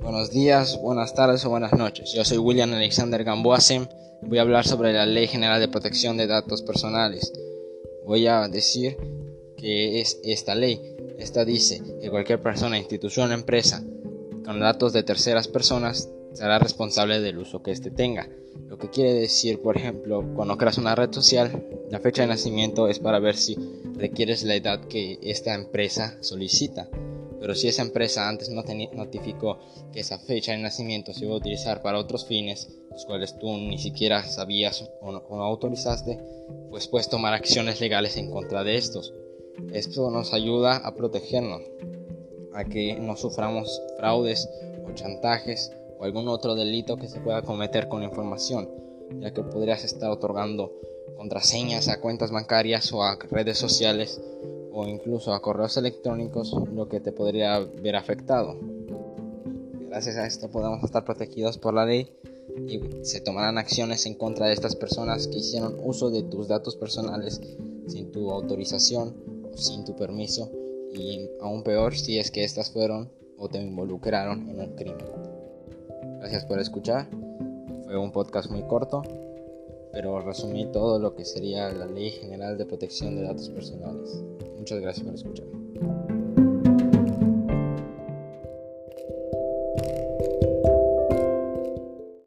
Buenos días, buenas tardes o buenas noches. Yo soy William Alexander Gamboasen. Voy a hablar sobre la Ley General de Protección de Datos Personales. Voy a decir que es esta ley. Esta dice que cualquier persona, institución o empresa con datos de terceras personas será responsable del uso que éste tenga. Lo que quiere decir, por ejemplo, cuando creas una red social, la fecha de nacimiento es para ver si requieres la edad que esta empresa solicita. Pero si esa empresa antes no te notificó que esa fecha de nacimiento se iba a utilizar para otros fines, los cuales tú ni siquiera sabías o no, o no autorizaste, pues puedes tomar acciones legales en contra de estos. Esto nos ayuda a protegernos, a que no suframos fraudes o chantajes algún otro delito que se pueda cometer con información, ya que podrías estar otorgando contraseñas a cuentas bancarias o a redes sociales o incluso a correos electrónicos, lo que te podría ver afectado. Gracias a esto podemos estar protegidos por la ley y se tomarán acciones en contra de estas personas que hicieron uso de tus datos personales sin tu autorización o sin tu permiso y aún peor si es que estas fueron o te involucraron en un crimen. Gracias por escuchar. Fue un podcast muy corto, pero resumí todo lo que sería la Ley General de Protección de Datos Personales. Muchas gracias por escuchar.